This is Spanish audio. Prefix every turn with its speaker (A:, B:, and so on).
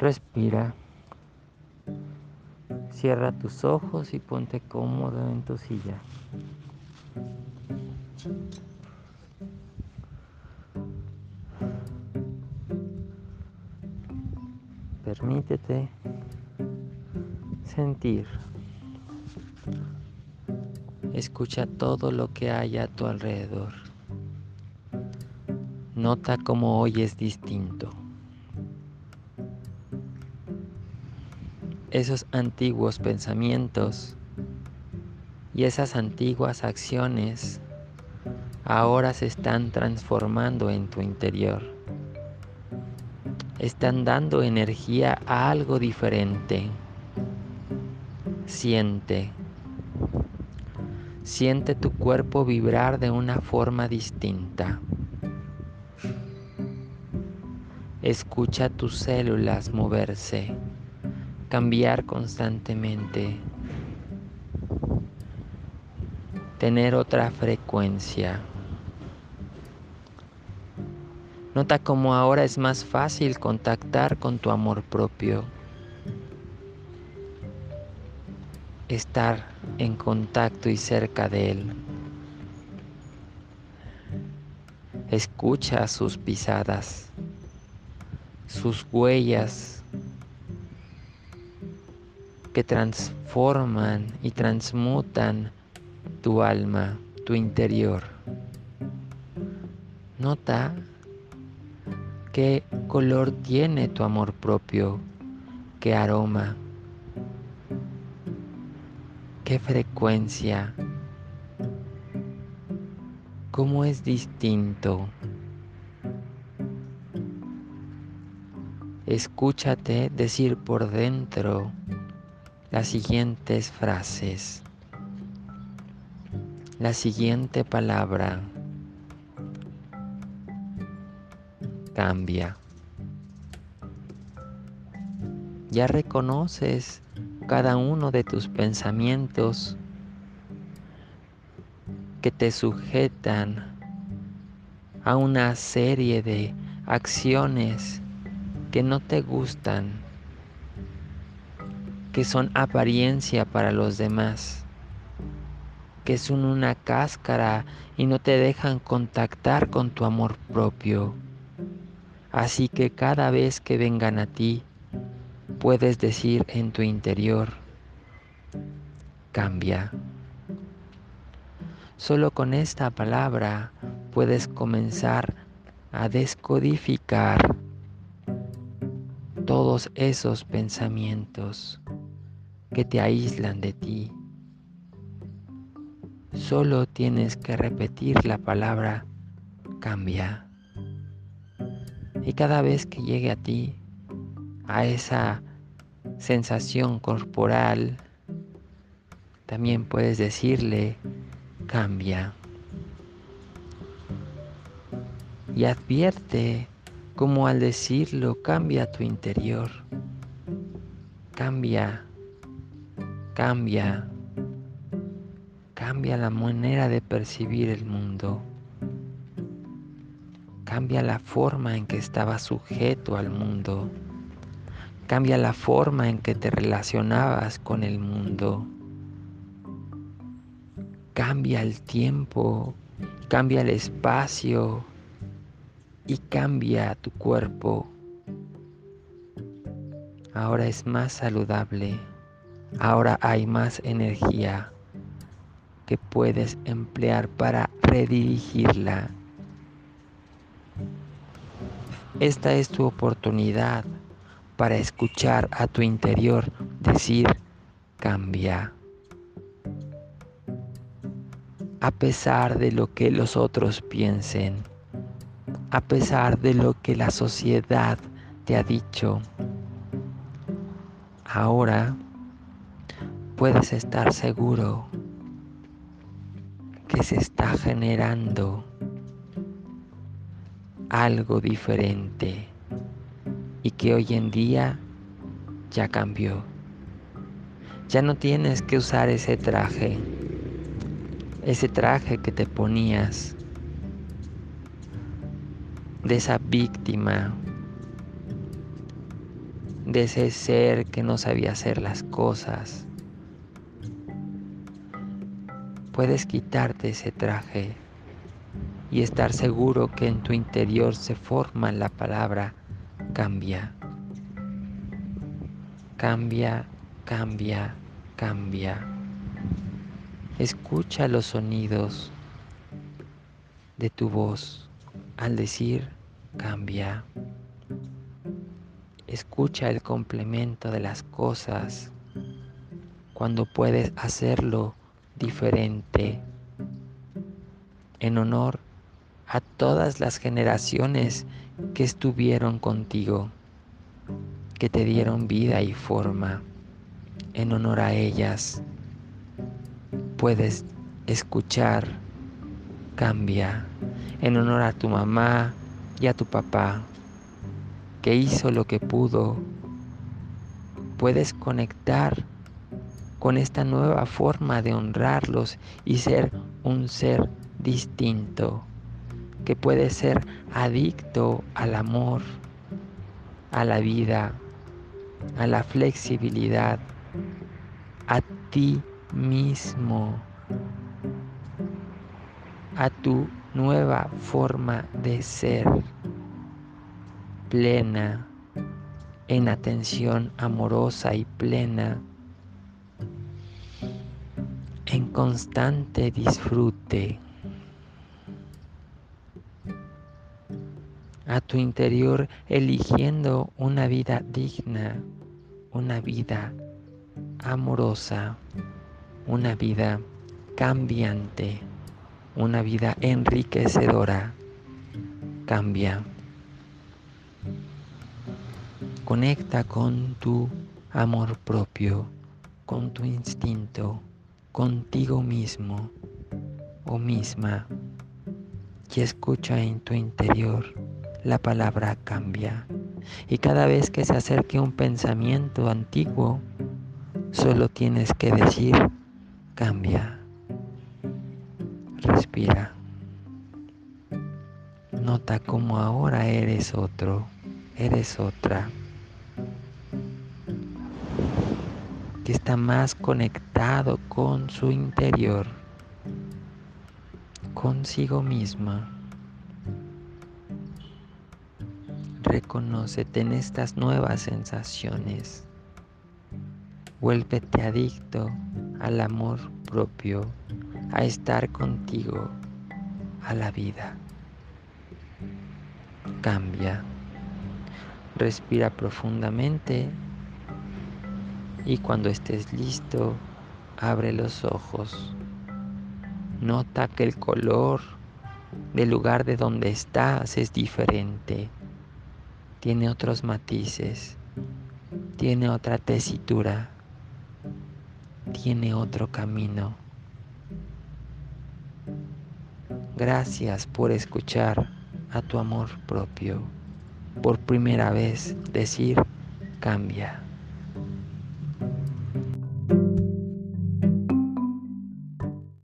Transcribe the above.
A: Respira. Cierra tus ojos y ponte cómodo en tu silla. Permítete sentir. Escucha todo lo que hay a tu alrededor. Nota cómo hoy es distinto. Esos antiguos pensamientos y esas antiguas acciones ahora se están transformando en tu interior. Están dando energía a algo diferente. Siente. Siente tu cuerpo vibrar de una forma distinta. Escucha tus células moverse, cambiar constantemente, tener otra frecuencia. Nota cómo ahora es más fácil contactar con tu amor propio. Estar en contacto y cerca de Él. Escucha sus pisadas, sus huellas que transforman y transmutan tu alma, tu interior. Nota qué color tiene tu amor propio, qué aroma qué frecuencia, cómo es distinto. Escúchate decir por dentro las siguientes frases, la siguiente palabra. Cambia. Ya reconoces cada uno de tus pensamientos que te sujetan a una serie de acciones que no te gustan, que son apariencia para los demás, que son una cáscara y no te dejan contactar con tu amor propio. Así que cada vez que vengan a ti, puedes decir en tu interior, cambia. Solo con esta palabra puedes comenzar a descodificar todos esos pensamientos que te aíslan de ti. Solo tienes que repetir la palabra cambia. Y cada vez que llegue a ti, a esa sensación corporal, también puedes decirle, cambia. Y advierte cómo al decirlo cambia tu interior. Cambia, cambia, cambia la manera de percibir el mundo. Cambia la forma en que estaba sujeto al mundo. Cambia la forma en que te relacionabas con el mundo. Cambia el tiempo, cambia el espacio y cambia tu cuerpo. Ahora es más saludable. Ahora hay más energía que puedes emplear para redirigirla. Esta es tu oportunidad para escuchar a tu interior decir, cambia. A pesar de lo que los otros piensen, a pesar de lo que la sociedad te ha dicho, ahora puedes estar seguro que se está generando algo diferente y que hoy en día ya cambió. Ya no tienes que usar ese traje, ese traje que te ponías de esa víctima, de ese ser que no sabía hacer las cosas. Puedes quitarte ese traje y estar seguro que en tu interior se forma la palabra cambia. Cambia, cambia, cambia. Escucha los sonidos de tu voz al decir cambia. Escucha el complemento de las cosas cuando puedes hacerlo diferente en honor a todas las generaciones que estuvieron contigo, que te dieron vida y forma. En honor a ellas puedes escuchar, cambia. En honor a tu mamá y a tu papá, que hizo lo que pudo, puedes conectar con esta nueva forma de honrarlos y ser un ser distinto que puede ser adicto al amor, a la vida, a la flexibilidad, a ti mismo, a tu nueva forma de ser plena, en atención amorosa y plena, en constante disfrute. a tu interior eligiendo una vida digna, una vida amorosa, una vida cambiante, una vida enriquecedora. Cambia. Conecta con tu amor propio, con tu instinto, contigo mismo o misma y escucha en tu interior la palabra cambia. Y cada vez que se acerque un pensamiento antiguo, solo tienes que decir, cambia. Respira. Nota cómo ahora eres otro, eres otra. Está más conectado con su interior, consigo misma. Reconócete en estas nuevas sensaciones. Vuélvete adicto al amor propio, a estar contigo, a la vida. Cambia. Respira profundamente y cuando estés listo, abre los ojos. Nota que el color del lugar de donde estás es diferente tiene otros matices, tiene otra tesitura, tiene otro camino. Gracias por escuchar a tu amor propio, por primera vez decir cambia.